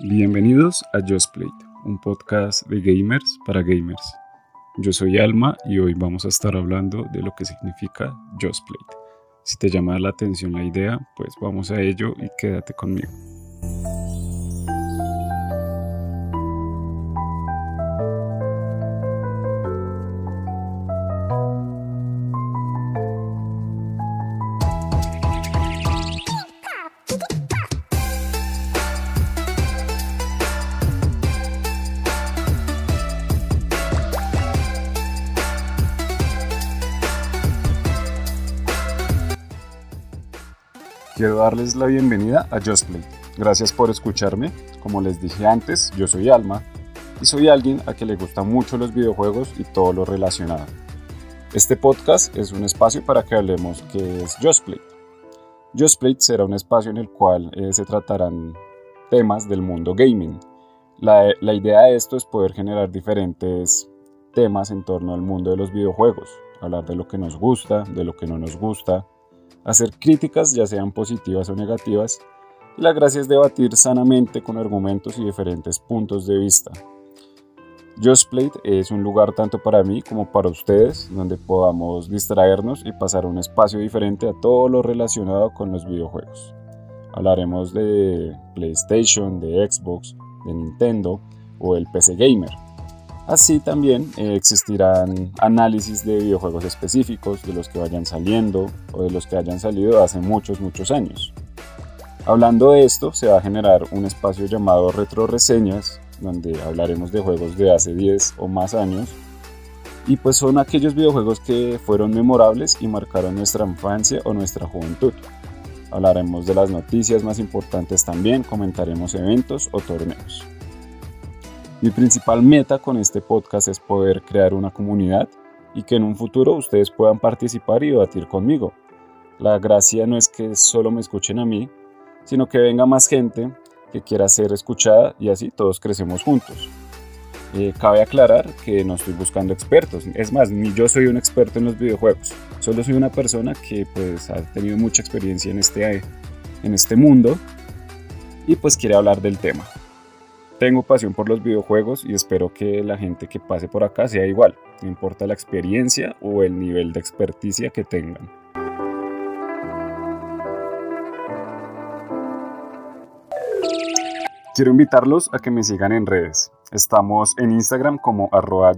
Bienvenidos a Just Play, un podcast de gamers para gamers. Yo soy Alma y hoy vamos a estar hablando de lo que significa Just Play. Si te llama la atención la idea, pues vamos a ello y quédate conmigo. Quiero darles la bienvenida a Just Play. Gracias por escucharme. Como les dije antes, yo soy Alma y soy alguien a quien le gustan mucho los videojuegos y todo lo relacionado. Este podcast es un espacio para que hablemos que es Just Play. Just Play será un espacio en el cual eh, se tratarán temas del mundo gaming. La, la idea de esto es poder generar diferentes temas en torno al mundo de los videojuegos, hablar de lo que nos gusta, de lo que no nos gusta, hacer críticas, ya sean positivas o negativas, y la gracia es debatir sanamente con argumentos y diferentes puntos de vista. Just Play es un lugar tanto para mí como para ustedes, donde podamos distraernos y pasar un espacio diferente a todo lo relacionado con los videojuegos. Hablaremos de PlayStation, de Xbox, de Nintendo o el PC Gamer Así también eh, existirán análisis de videojuegos específicos, de los que vayan saliendo o de los que hayan salido hace muchos, muchos años. Hablando de esto, se va a generar un espacio llamado Retro Reseñas, donde hablaremos de juegos de hace 10 o más años. Y pues son aquellos videojuegos que fueron memorables y marcaron nuestra infancia o nuestra juventud. Hablaremos de las noticias más importantes también, comentaremos eventos o torneos. Mi principal meta con este podcast es poder crear una comunidad y que en un futuro ustedes puedan participar y debatir conmigo. La gracia no es que solo me escuchen a mí, sino que venga más gente que quiera ser escuchada y así todos crecemos juntos. Eh, cabe aclarar que no estoy buscando expertos, es más, ni yo soy un experto en los videojuegos, solo soy una persona que pues ha tenido mucha experiencia en este, en este mundo y pues quiere hablar del tema. Tengo pasión por los videojuegos y espero que la gente que pase por acá sea igual, no importa la experiencia o el nivel de experticia que tengan. Quiero invitarlos a que me sigan en redes. Estamos en Instagram como arroba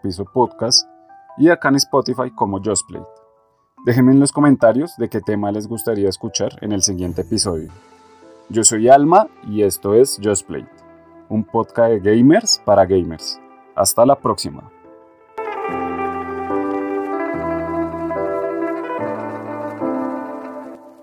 piso podcast y acá en Spotify como justplate. Déjenme en los comentarios de qué tema les gustaría escuchar en el siguiente episodio. Yo soy Alma y esto es Just Play, un podcast de gamers para gamers. Hasta la próxima.